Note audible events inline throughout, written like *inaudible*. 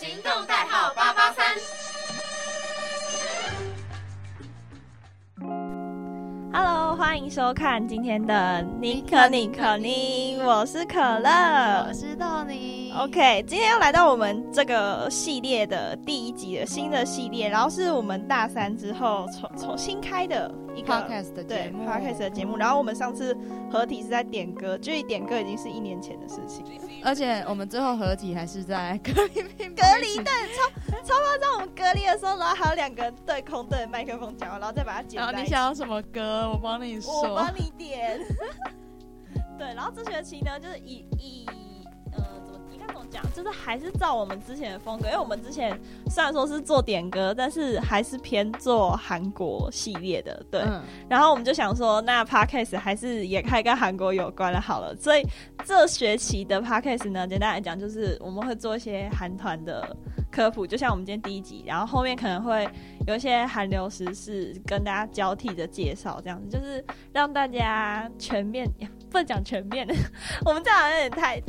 行动代号八八三。Hello，欢迎收看今天的尼可尼可尼，我是可乐，我是豆泥。OK，今天又来到我们这个系列的第一集的新的系列，然后是我们大三之后重重新开的一个 Podcast 的对节目 Podcast 的节目。然后我们上次合体是在点歌，距离点歌已经是一年前的事情。而且我们最后合体还是在隔离隔离对，超超夸张！我们隔离的时候，然后还有两个人对空对麦克风讲话，然后再把它剪然后。你想要什么歌，我帮你我。帮你点。*laughs* 对，然后这学期呢，就是以以讲，就是还是照我们之前的风格，因为我们之前虽然说是做点歌，但是还是偏做韩国系列的，对。嗯，然后我们就想说，那 podcast 还是也开跟韩国有关的好了。所以这学期的 podcast 呢，简单来讲就是我们会做一些韩团的科普，就像我们今天第一集，然后后面可能会有一些韩流时事跟大家交替的介绍，这样子就是让大家全面，不能讲全面，*laughs* 我们这样好像有点太。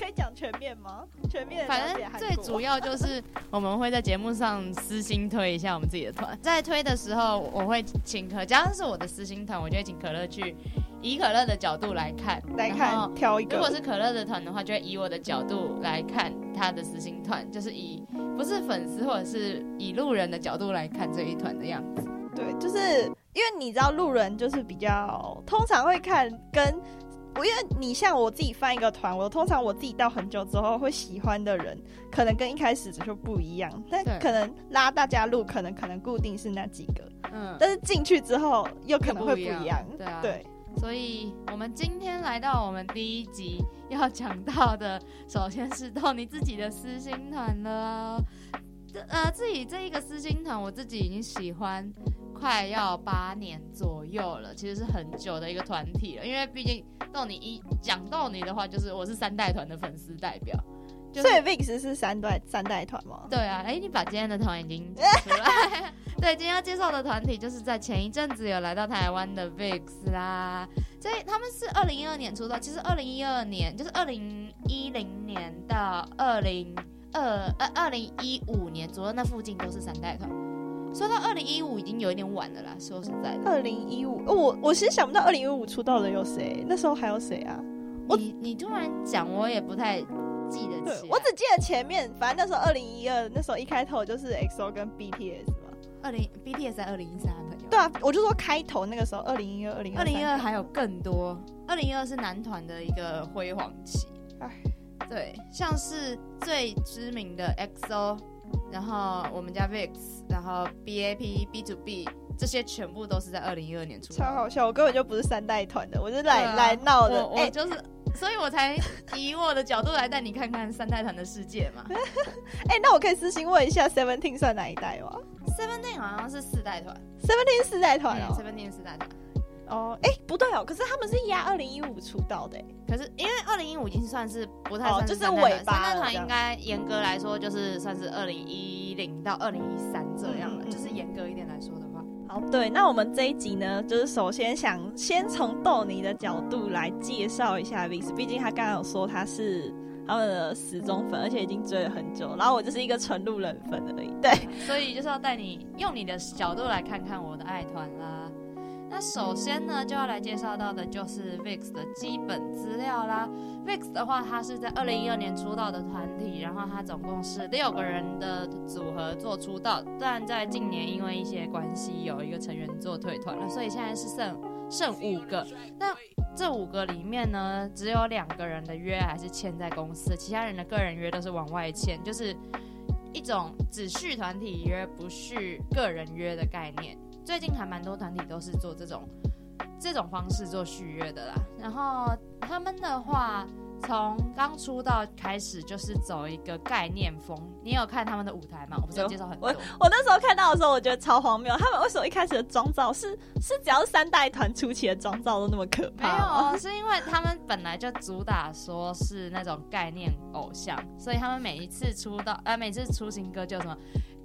可以讲全面吗？全面地反正最主要就是我们会在节目上私心推一下我们自己的团，在推的时候我会请可，假如是我的私心团，我就会请可乐去以可乐的角度来看，来看挑一个。如果是可乐的团的话，就会以我的角度来看他的私心团，就是以不是粉丝或者是以路人的角度来看这一团的样子。对，就是因为你知道路人就是比较通常会看跟我，因为你像我自己翻一个团，我通常我自己到很久之后会喜欢的人，可能跟一开始就不一样，但可能拉大家路，可能可能固定是那几个，嗯，但是进去之后又可能会不一一样。样，对啊。对，所以我们今天来到我们第一集要讲到的，首先是到你自己的私心团了呃，自己这一个私心团，我自己已经喜欢快要八年左右了，其实是很久的一个团体了。因为毕竟到你一讲到你的话，就是我是三代团的粉丝代表，就是所以 VIX 是三代三代团吗？对啊，哎，你把今天的团已经讲出来。*laughs* 对，今天要介绍的团体就是在前一阵子有来到台湾的 VIX 啦。所以他们是二零一二年出道，其实二零一二年就是二零一零年到二零二呃二零一五年左右那附近都是三代团。说到二零一五已经有一点晚了啦，说实在的。二零一五，我我其实想不到二零一五出道的有谁，那时候还有谁啊？我你你突然讲，我也不太记得起我只记得前面，反正那时候二零一二那时候一开头就是 XO 跟 BTS 嘛。二零 BTS 在二零一三朋友。对啊，我就说开头那个时候，二零一二、二零二零一二还有更多，二零一二是男团的一个辉煌期。唉对，像是最知名的 XO，然后我们家 VIX，然后 BAP、B to B 这些全部都是在二零一二年出道。超好笑，我根本就不是三代团的，我是来、啊来闹的。哎、就是，所以我才以我的角度来带你看看三代团的世界嘛。*laughs* 哎、那我可以私信问一下，Seventeen 算哪一代吗 Seventeen 好像是四代团，？Seventeen 四代团嗯哦。，Seventeen 四代团。哦，哎、不对哦，可是他们是压二零一五出道的，哎可是因为二零一五已经算是不太哦算就是尾巴了这样团应该严格来说就是算是二零一零到二零一三这样了，嗯嗯嗯就是严格一点来说的话。好，对，那我们这一集呢，就是首先想先从豆泥的角度来介绍一下 VIX，毕竟他刚刚有说他是他们的死忠粉，而且已经追了很久，然后我就是一个纯路人粉而已。对，所以就是要带你用你的角度来看看我的爱团啦。那首先呢，就要来介绍到的就是 VIX 的基本资料啦。VIX 的话，它是在二零一二年出道的团体，然后它总共是六个人的组合做出道，但在近年因为一些关系，有一个成员做退团了，所以现在是剩剩五个。那这五个里面呢，只有两个人的约还是签在公司，其他人的个人约都是往外签，就是一种只续团体约不续个人约的概念。最近还蛮多团体都是做这种这种方式做续约的啦。然后他们的话，从刚出道开始就是走一个概念风。你有看他们的舞台吗？我不是有介绍很多。我我那时候看到的时候，我觉得超荒谬。他们为什么一开始的妆造是是只要三代团初期的妆造都那么可怕没有是因为他们本来就主打说是那种概念偶像，所以他们每一次出道，呃，每次出新歌就什么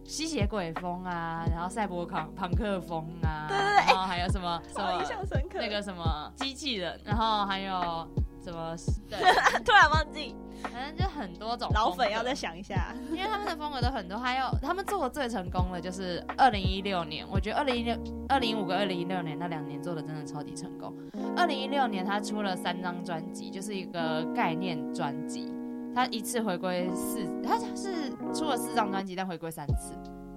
吸血鬼风啊，然后赛博朋朋克风啊，对对对然后还有什么什么印么象深刻。那个什么机器人，然后还有什么对，*laughs* 突然忘记，反正就很多种老粉要再想一下。因为他们的风格都很多，还有他们做的最成功的就是二零一六年，我觉得二零一六、二零一五跟二零一六年那两年做的真的超级成功。二零一六年他出了三张专辑，就是一个概念专辑，他一次回归四，他是出了四张专辑，但回归三次，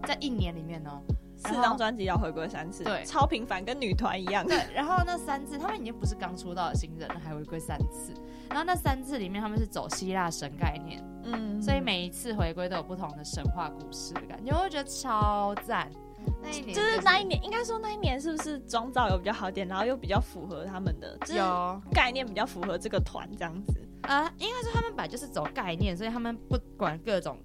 在一年里面哦。四张专辑要回归三次，对超频繁，跟女团一样。对，然后那三次他们已经不是刚出道的新人了，还回归三次。然后那三次里面他们是走希腊神概念，嗯，所以每一次回归都有不同的神话故事的感觉，我会觉得超赞。那一年就是那一年，应该说那一年是不是妆造有比较好点，然后又比较符合他们的，就是有概念比较符合这个团这样子。啊，应该说他们本来就是走概念，所以他们不管各种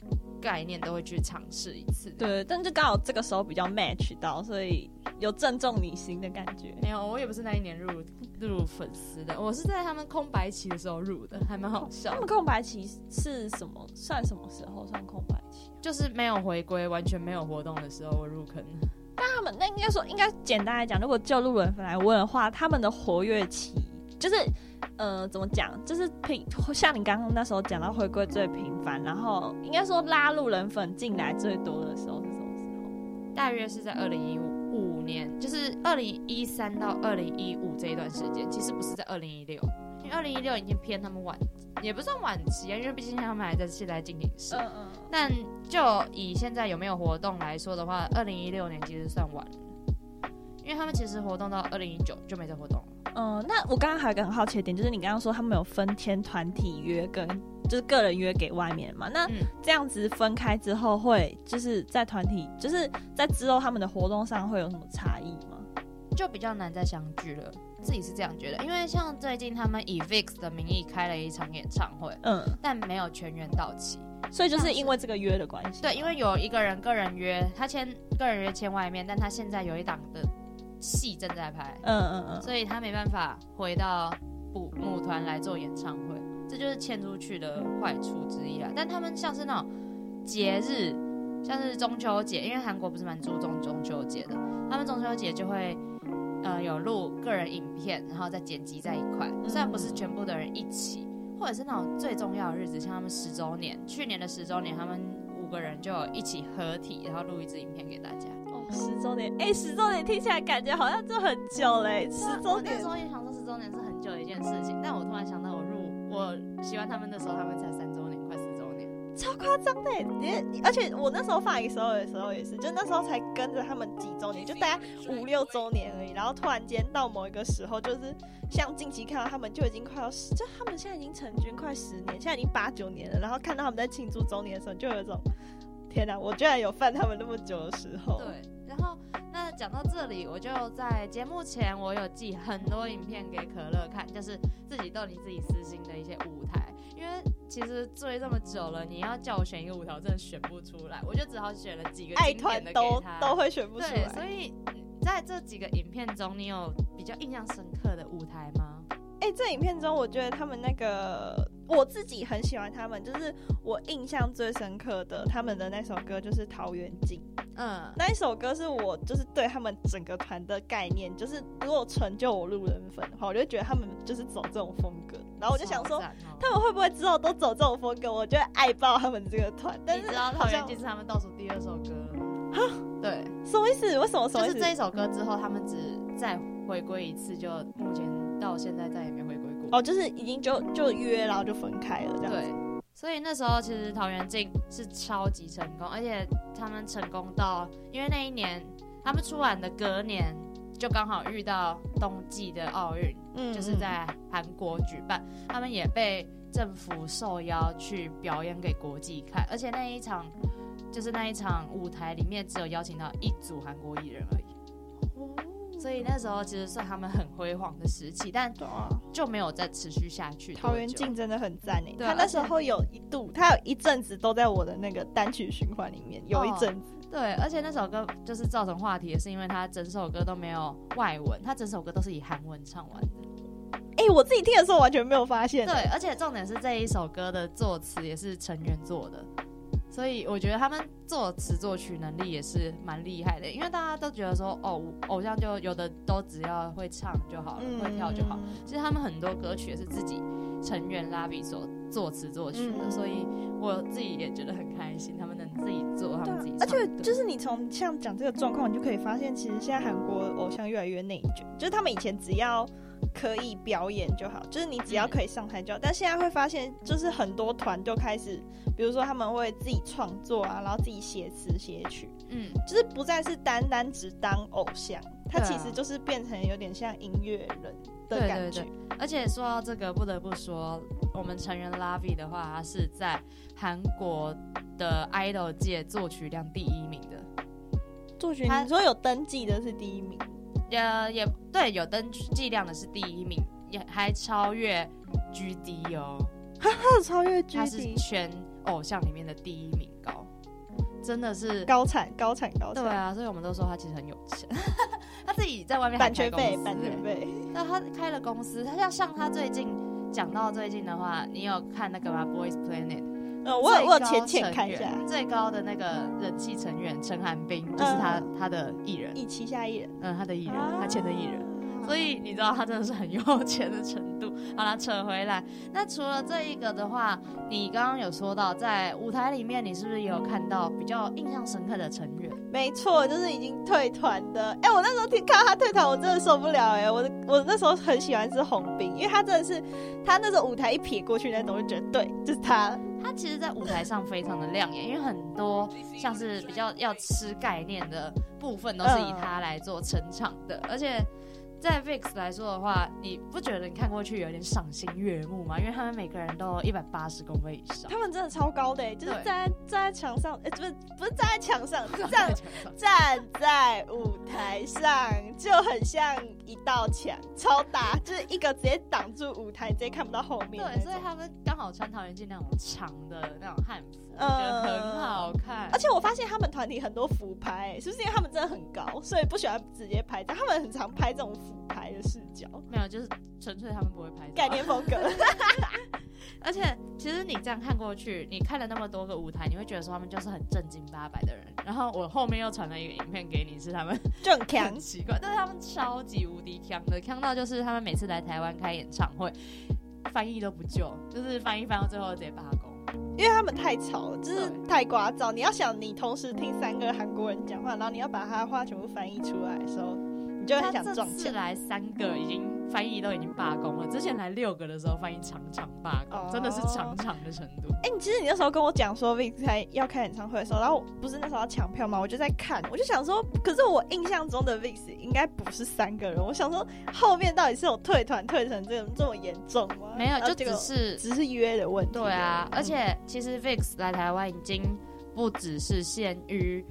概念都会去尝试一次。，对，但就刚好这个时候比较 match 到，所以有正中你心的感觉。没有，我也不是那一年入入粉丝的，我是在他们空白期的时候入的，还蛮好笑他。们空白期是什么？算什么时候算空白期？就是没有回归，完全没有活动的时候，我入坑。他们那应该说，应该简单来讲，如果就路人粉来问的话，他们的活跃期就是，呃，怎么讲？就是频，像你刚刚那时候讲到回归最频繁，然后应该说拉路人粉进来最多的时候是什么时候？大约是在二零一五年，就是二零一三到二零一五这一段时间，其实不是在二零一六，因为二零一六已经偏他们晚，也不算晚期啊，因为毕竟他们还在现在进行式。嗯嗯。但就以现在有没有活动来说的话，二零一六年其实算晚了，因为他们其实活动到二零一九就没再活动了。嗯，那我刚刚还有一个很好奇的点，就是你刚刚说他们有分签团体约跟就是个人约给外面嘛？那嗯这样子分开之后，会就是在团体，就是在之后他们的活动上会有什么差异吗？就比较难再相聚了，自己是这样觉得。因为像最近他们以 VIX 的名义开了一场演唱会，嗯，但没有全员到齐。所以就是因为这个约的关系。对，因为有一个人个人约，他签个人约签外面，但他现在有一档的戏正在拍，嗯嗯嗯，所以他没办法回到母母团来做演唱会，这就是签出去的坏处之一啊。但他们像是那种节日，像是中秋节，因为韩国不是蛮注重中秋节的，他们中秋节就会。呃，有录个人影片，然后再剪辑在一块。虽然不是全部的人一起，或者是那种最重要的日子，像他们十周年，去年的十周年，他们五个人就一起合体，然后录一支影片给大家。哦，十周年，哎、十周年听起来感觉好像就很久嘞、十周年我那时候也想说十周年是很久的一件事情，但我突然想到，我入我喜欢他们的时候，他们才三周年，快四周年。超夸张的耶，你你而且我那时候放 X O 的时候也是，就那时候才跟着他们几周年，就大概五六周年而已，然后突然间到某一个时候，就是像近期看到他们就已经快要十，就他们现在已经成军快十年，现在已经八九年了，然后看到他们在庆祝周年的时候，就有一种天哪，我居然有犯他们那么久的时候。对，然后那讲到这里，我就在节目前，我有寄很多影片给可乐看，就是自己逗你自己私心的一些舞台，因为其实追这么久了，你要叫我选一个舞台，我真的选不出来，我就只好选了几个爱团都的给他。都会选不出对，来。所以在这几个影片中，你有比较印象深刻的舞台吗？哎、这影片中，我觉得他们那个我自己很喜欢他们，就是我印象最深刻的他们的那首歌就是《桃源镜》。嗯，那一首歌是我就是对他们整个团的概念，就是如果成就我路人粉的话，我就觉得他们就是走这种风格。然后我就想说，哦他们会不会之后都走这种风格？我就会爱爆他们这个团。但是你知道《好像桃源记》是他们倒数第二首歌了吗？对，什么意思？为什么？就是这一首歌之后，他们只再回归一次，就目前到现在再也没回归过。哦，就是已经就就约，然后就分开了这样子。对，所以那时候其实桃园镜是超级成功，而且他们成功到，因为那一年他们出完的隔年就刚好遇到冬季的奥运，嗯就是在韩国举办，他们也被政府受邀去表演给国际看，而且那一场就是那一场舞台里面只有邀请到一组韩国艺人而已，所以那时候其实算他们很辉煌的时期，但就没有再持续下去。桃源镜真的很赞诶。他那时候有一度，他有一阵子都在我的那个单曲循环里面，有一阵子。对，而且那首歌就是造成话题，也是因为他整首歌都没有外文，他整首歌都是以韩文唱完的。哎、我自己听的时候完全没有发现。对，而且重点是这一首歌的作词也是成员做的，所以我觉得他们作词作曲能力也是蛮厉害的，因为大家都觉得说，哦，偶像就有的都只要会唱就好了，会跳就好。其实他们很多歌曲也是自己成员拉比所作词作曲的，所以我自己也觉得很开心，他们能自己做，他们自己。而且就是你从像讲这个状况，你就可以发现，其实现在韩国偶像越来越内卷，就是他们以前只要。可以表演就好，就是你只要可以上台就好。但现在会发现，就是很多团就开始，比如说他们会自己创作啊，然后自己写词写曲，嗯，就是不再是单单只当偶像，他其实就是变成有点像音乐人的感觉。而且说到这个，不得不说，我们成员 Lavi 的话，他是在韩国的 idol 界作曲量第一名的。作曲，你说有登记的是第一名。呃，也对，有登记量的是第一名，也还超越 GD 哦，哈哈，超越 GD，他是全偶像里面的第一名高，真的是高产高产高产，对啊，所以我们都说他其实很有钱，*laughs* 他自己在外面版权费版权费，那他开了公司，他要像他最近讲到最近的话，你有看那个吗？Boys Planet。呃，我有我有浅浅看一下，最高的那个人气成员陈寒冰，就是他他的艺人，以旗下艺人，嗯，他的艺人，他签的艺人，所以你知道他真的是很有钱的程度。*laughs* 好了，扯回来，那除了这一个的话，你刚刚有说到在舞台里面，你是不是也有看到比较印象深刻的成员？没错，就是已经退团的。哎，我那时候听看到他退团，我真的受不了哎！我我那时候很喜欢是红冰，因为他真的是他那种舞台一撇过去那种，就觉得对，就是他。他其实，在舞台上非常的亮眼，因为很多像是比较要吃概念的部分，都是以他来做撑场的，而且。在 VIX 来说的话，你不觉得你看过去有点赏心悦目吗？因为他们每个人都一百八十公分以上，他们真的超高的，就是站在站在墙上，哎，不是不是站在墙上，*laughs* 站站在舞台上就很像一道墙，超大，就是一个直接挡住舞台，直接看不到后面。对，所以他们刚好穿桃园镜那种长的那种汉服。觉得很好看，而且我发现他们团体很多俯拍，是不是因为他们真的很高，所以不喜欢直接拍？但他们很常拍这种俯拍的视角。没有，就是纯粹他们不会拍概念风格。*laughs* 而且其实你这样看过去，你看了那么多个舞台，你会觉得说他们就是很正经八百的人。然后我后面又传了一个影片给你，是他们就很强，奇怪，但是他们超级无敌强的，强到就是他们每次来台湾开演唱会，翻译都不救，就是翻译翻到最后直接罢工。因为他们太吵了，就是太聒噪。你要想，你同时听三个韩国人讲话，然后你要把他话全部翻译出来的时候，你就很想撞墙。来三个已经。翻译都已经罢工了。之前来六个的时候，翻译场场罢工，真的是场场的程度。哎，你其实你那时候跟我讲说 v i x 开要开演唱会的时候，然后不是那时候要抢票吗？我就在看，我就想说，可是我印象中的 v i x 应该不是三个人。我想说，后面到底是有退团退成这这么严重吗？没有，就只是只是约的问题。对啊，而且其实 v i x 来台湾已经不只是限于。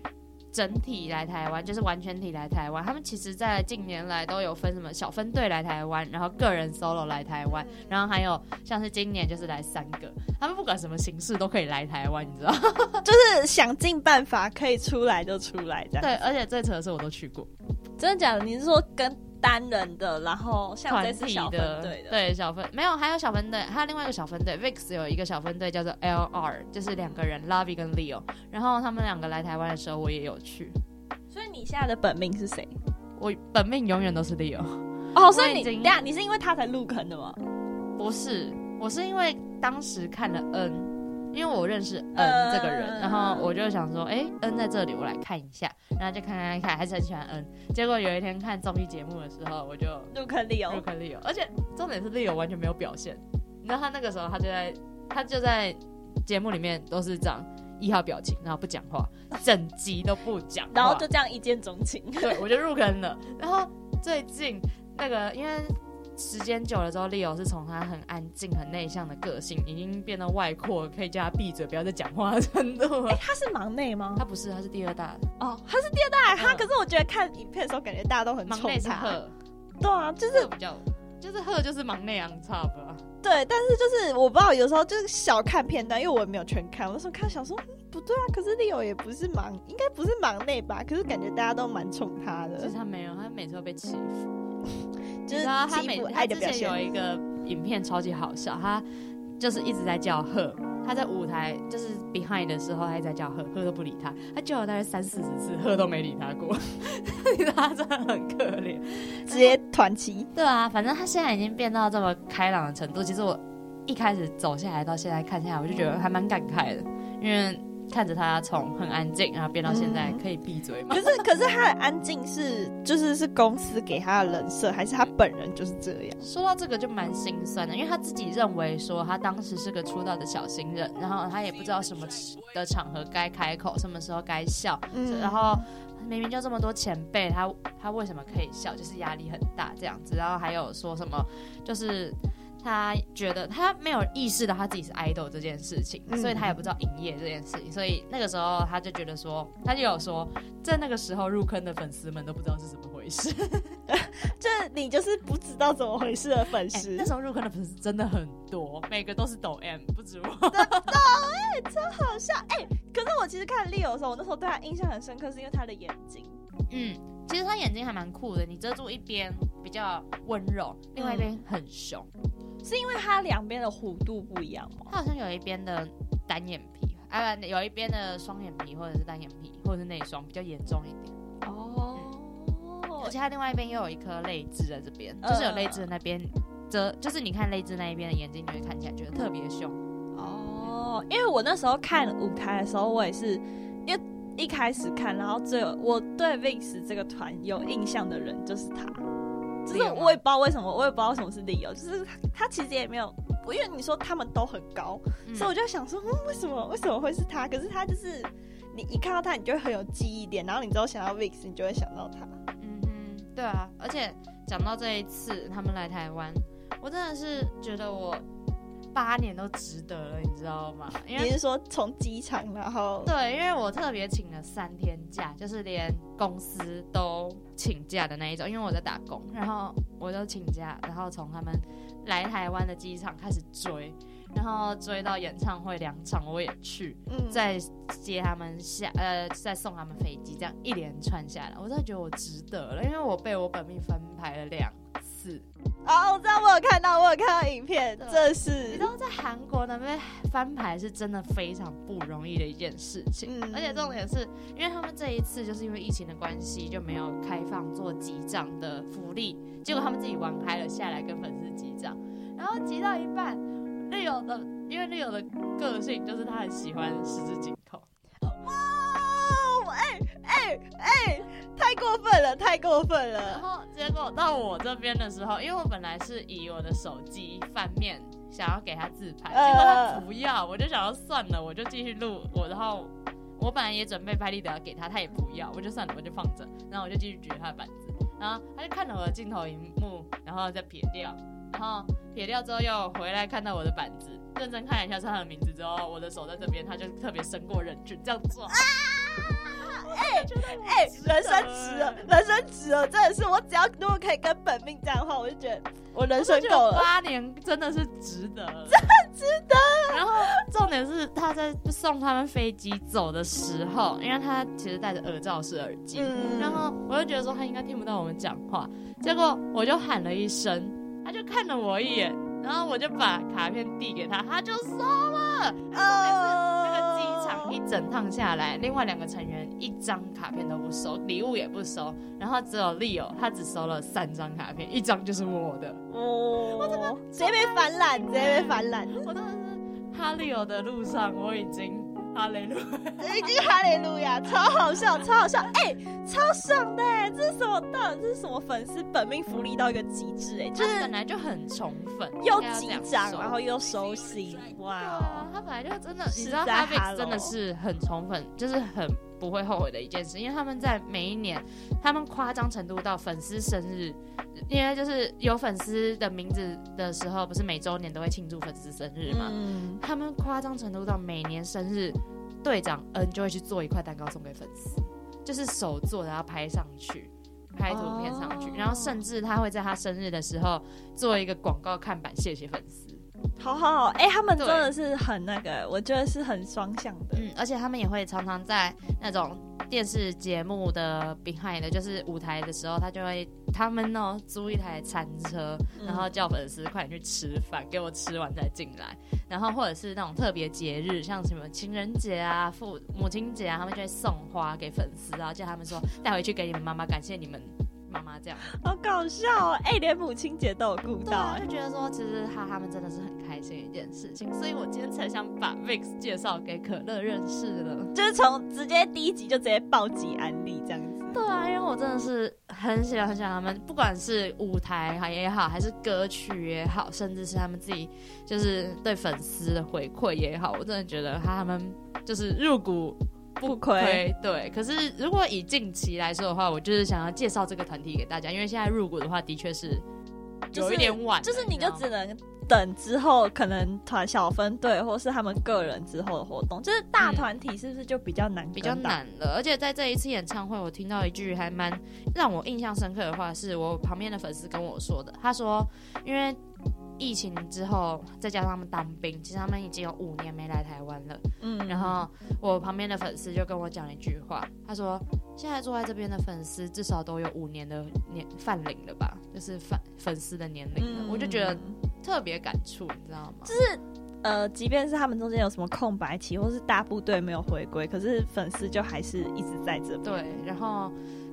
整体来台湾就是完全体来台湾，他们其实，在近年来都有分什么小分队来台湾，然后个人 solo 来台湾，然后还有像是今年就是来三个，他们不管什么形式都可以来台湾，你知道？*laughs* 就是想尽办法可以出来就出来这样。对，而且最扯的是我都去过，真的假的？你是说跟？单人的，然后像这次小分队的，对小分没有，还有小分队，还有另外一个小分队，VIX 有一个小分队叫做 LR，就是两个人，Lovey 跟 Leo，然后他们两个来台湾的时候，我也有去。所以你现在的本命是谁？我本命永远都是 Leo。哦，所以你等下你是因为他才入坑的吗？不是，我是因为当时看了 N。因为我认识恩这个人，然后我就想说，哎，恩在这里，我来看一下，然后就看看看，还是很喜欢恩。结果有一天看综艺节目的时候，我就入坑 Leo，入坑 Leo，而且重点是 Leo 完全没有表现。你知道他那个时候，他就在他就在节目里面都是这样一号表情，然后不讲话，整集都不讲，然后就这样一见钟情。对，我就入坑了。然后最近那个因为。时间久了之后，Leo 是从他很安静、很内向的个性，已经变得外扩，可以叫他闭嘴，不要再讲话的程度。哎，他是忙内吗？他不是，他是第二大。哦，他是第二大。他可是我觉得看影片的时候，感觉大家都很忙内是赫。对啊，就是比较，就是赫就是忙内昂差吧。对，但是就是我不知道，有时候就是小看片段，因为我也没有全看。我那时候看小说，不对啊，可是 Leo 也不是忙，应该不是忙内吧？可是感觉大家都蛮宠他的。其实他没有，他每次都被欺负。就是他每他之前有一个影片超级好笑，他就是一直在叫贺，他在舞台就是 behind 的时候，他一直在叫贺，贺都不理他，他叫了大概三四十次，贺都没理他过，*laughs* 你知道他真的很可怜，直接团旗。对啊，反正他现在已经变到这么开朗的程度，其实我一开始走下来到现在看下来，我就觉得还蛮感慨的，因为。看着他从很安静，然后变到现在可以闭嘴吗？*laughs* 可是，可是他的安静是，就是是公司给他的人设，还是他本人就是这样？说到这个就蛮心酸的，因为他自己认为说他当时是个出道的小新人，然后他也不知道什么的场合该开口，什么时候该笑，然后明明就这么多前辈，他他为什么可以笑？就是压力很大这样子，然后还有说什么就是。他觉得他没有意识到他自己是 idol 这件事情，所以他也不知道营业这件事情，所以那个时候他就觉得说，他就有说，在那个时候入坑的粉丝们都不知道是怎么回事，*laughs* 这你就是不知道怎么回事的粉丝。那时候入坑的粉丝真的很多，每个都是抖 M，不止我。抖 *laughs* M 真好笑哎！可是我其实看 Leo 的时候，我那时候对他印象很深刻，是因为他的眼睛。嗯，其实他眼睛还蛮酷的，你遮住一边比较温柔，另外一边很凶。是因为它两边的弧度不一样吗？它好像有一边的单眼皮，啊不，有一边的双眼皮或者是单眼皮或者是内双比较严重一点。哦，而且它另外一边又有一颗泪痣在这边，就是有泪痣的那边遮，就是你看泪痣那一边的眼睛，你会看起来觉得特别凶。哦，因为我那时候看舞台的时候，我也是因为一开始看，然后最我对 Vince 这个团有印象的人就是他。就是我也不知道为什么，我也不知道什么是理由。就是他其实也没有，因为你说他们都很高，所以我就想说，嗯，为什么为什么会是他？可是他就是你一看到他，你就会很有记忆点，然后你之后想到 VIX，你就会想到他。嗯哼，对啊。而且讲到这一次他们来台湾，我真的是觉得我。八年都值得了，你知道吗？你是说从机场然后？对，因为我特别请了三天假，就是连公司都请假的那一种，因为我在打工，然后我就请假，然后从他们来台湾的机场开始追，然后追到演唱会两场我也去，嗯再接他们下，呃，再送他们飞机，这样一连串下来，我真的觉得我值得了，因为我被我本命翻牌了两次。哦，我知道，我有看到，我有看到影片，这是。你知道，在韩国那边翻牌是真的非常不容易的一件事情，而且重点是因为他们这一次就是因为疫情的关系，就没有开放做集账的福利，结果他们自己玩开了下来跟粉丝集账，然后集到一半，绿友的因为绿友的个性就是他很喜欢十指紧扣。哎哎，太过分了，太过分了！然后结果到我这边的时候，因为我本来是以我的手机翻面想要给他自拍，结果他不要，我就想要算了，我就继续录我。然后我本来也准备拍立得要给他，他也不要，我就算了，我就放着。然后我就继续举他的板子，然后他就看了我的镜头荧幕，然后再撇掉，然后撇掉之后又回来看到我的板子，认真看一下是他的名字之后，我的手在这边，他就特别伸过人去这样做。哎 *laughs* 哎，人生值了，人生值了，真的是我只要如果可以跟本命这样的话，我就觉得我人生够了。八年真的是值得，*laughs* 真的值得。然后重点是他在送他们飞机走的时候，因为他其实戴着耳罩式耳机，然后我就觉得说他应该听不到我们讲话，结果我就喊了一声，他就看了我一眼，然后我就把卡片递给他，他就收了。哦，一整趟下来，另外两个成员一张卡片都不收，礼物也不收，然后只有 Leo，他只收了三张卡片，一张就是我的。哦，我怎么直接被反懒，直接被反懒。我真的是哈利欧的路上，我已经。哈雷路，已经哈雷路亚，超好笑，超好笑，哎，超爽的，这是什么？到底这是什么粉丝本命福利到一个极致？哎，就是本来就很宠粉，又紧张，然后又收心，哇！他本来就真的，你知道他 i 真的是很宠粉，就是很不会后悔的一件事，因为他们在每一年，他们夸张程度到粉丝生日，因为就是有粉丝的名字的时候，不是每周年都会庆祝粉丝生日吗？他们夸张程度到每年生日。队长恩就会去做一块蛋糕送给粉丝，就是手做，然后拍上去，拍图片上去，然后甚至他会在他生日的时候做一个广告看板，谢谢粉丝。好好好，哎，他们真的是很那个，我觉得是很双向的。嗯，而且他们也会常常在那种电视节目的 behind 的，就是舞台的时候，他就会他们呢租一台餐车，嗯然后叫粉丝快点去吃饭，给我吃完再进来。然后或者是那种特别节日，像什么情人节啊、父母亲节啊，他们就会送花给粉丝，然后叫他们说带回去给你们妈妈，感谢你们妈妈这样。好搞笑哦！哎、连母亲节都有顾到、就觉得说其实他他们真的是很开心一件事情，所以我今天才想把 Vix 介绍给可乐认识了。就是从直接第一集就直接暴击安利这样子。对啊，因为我真的是很喜欢很喜欢他们，不管是舞台也好，还是歌曲也好，甚至是他们自己就是对粉丝的回馈也好，我真的觉得他们就是入股不亏，对，可是如果以近期来说的话，我就是想要介绍这个团体给大家，因为现在入股的话，的确是有一点晚了，就是你就只能等之后可能团小分队或是他们个人之后的活动，就是大团体是不是就比较难、比较？难了，而且在这一次演唱会，我听到一句还蛮让我印象深刻的话，是我旁边的粉丝跟我说的。他说，因为疫情之后，再加上他们当兵，其实他们已经有五年没来台湾了。嗯然后我旁边的粉丝就跟我讲一句话，他说：“现在坐在这边的粉丝至少都有五年的年范龄了吧，就是范粉丝的年龄了。我就觉得特别感触，你知道吗？就是呃，即便是他们中间有什么空白期，或是大部队没有回归，可是粉丝就还是一直在这边。对，然后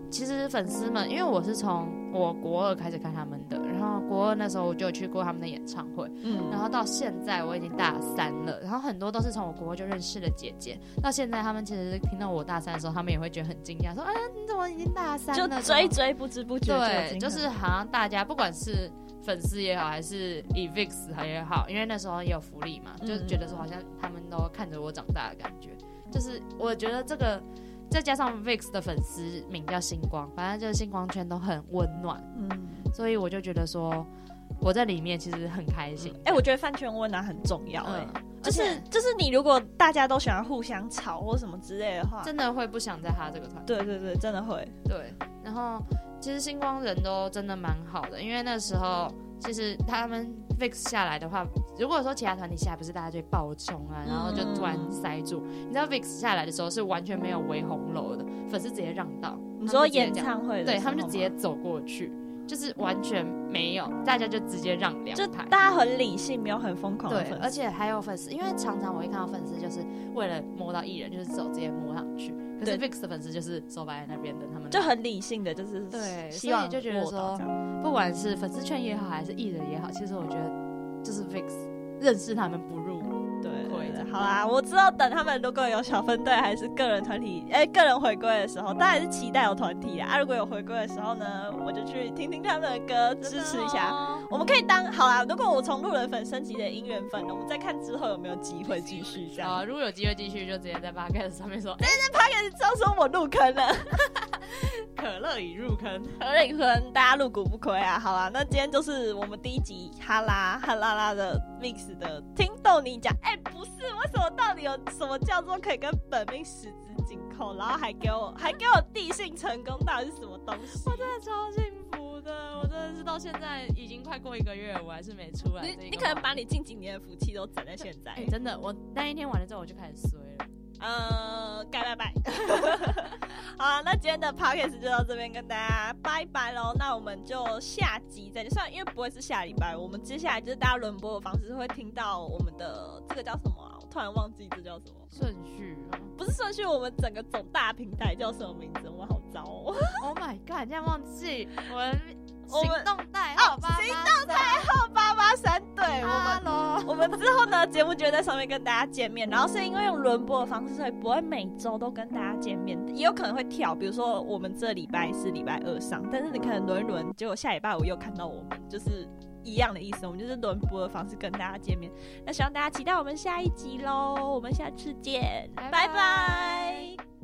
其实粉丝们，因为我是从我国二开始看他们的，然后国二那时候我就有去过他们的演唱会，嗯然后到现在我已经大三了，然后很多都是从我国二就认识的姐姐，到现在他们其实听到我大三的时候，他们也会觉得很惊讶，说啊你怎么已经大三了就？追追不知不觉对，就是好像大家不管是粉丝也好，还是 Evix 也好，因为那时候也有福利嘛，嗯就是觉得说好像他们都看着我长大的感觉。就是我觉得这个再加上 Vix 的粉丝名叫星光，反正就是星光圈都很温暖，嗯，所以我就觉得说我在里面其实很开心。哎、我觉得饭圈温暖很重要、哎、嗯，就是就是你如果大家都喜欢互相吵或什么之类的话，真的会不想在他这个团。对对对，真的会。对，然后其实星光人都真的蛮好的，因为那时候其实他们 VIX 下来的话，如果说其他团体下来，不是大家就会爆冲啊，然后就突然塞住。你知道 VIX 下来的时候是完全没有围红楼的，粉丝直接让道。你说演唱会的对他们就直接走过去，就是完全没有，大家就直接让两就排。大家很理性，没有很疯狂的对而且还有粉丝，因为常常我会看到粉丝就是为了摸到艺人，就是手直接摸上去。可是 VIX 的粉丝就是手摆在那边等他们，就很理性的，就是对希望就觉得说不管是粉丝圈也好，还是艺人也好，其实我觉得就是 fix，认识他们不入，好啦，我知道等他们如果有小分队还是个人团体，哎、个人回归的时候，当然是期待有团体啊。啊，如果有回归的时候呢，我就去听听他们的歌，支持一下。哦我们可以当好啦，如果我从路人粉升级的音缘粉，我们再看之后有没有机会继续这样。啊，如果有机会继续，就直接在 podcast 上面说，哎、他开始知道说我入坑了，*laughs* 可乐已入坑。何瑞坤，大家入股不亏啊！好啦，那今天就是我们第一集哈拉哈啦啦的 mix 的听懂你讲，哎、不是，为什么到底有什么叫做可以跟本命十指紧扣，然后还给我还给我递信成功，到底是什么东西？我真的超幸福的，我真的是到现在已经快过一个月了，我还是没出来你你可能把你近几年的福气都攒在现在哎、。真的，我那一天完了之后我就开始衰了。呃，该拜拜。*laughs* 好啊，那今天的 podcast 就到这边跟大家拜拜喽。那我们就下集再见。虽然因为不会是下礼拜，我们接下来就是大家轮播的方式会听到我们的这个叫什么啊？我突然忘记这叫什么，顺序啊不是顺序，我们整个总大平台叫什么名字？我好糟哦。，Oh my god！你竟然忘记我们行动代哦号八八行动代号八八三，对我们。我们之后呢，节目就会在上面跟大家见面。然后是因为用轮播的方式，所以不会每周都跟大家见面，也有可能会跳。比如说我们这礼拜是礼拜二上，但是你可能轮一轮，结果下礼拜五又看到我们，就是一样的意思。我们就是轮播的方式跟大家见面。那希望大家期待我们下一集喽，我们下次见，拜拜拜拜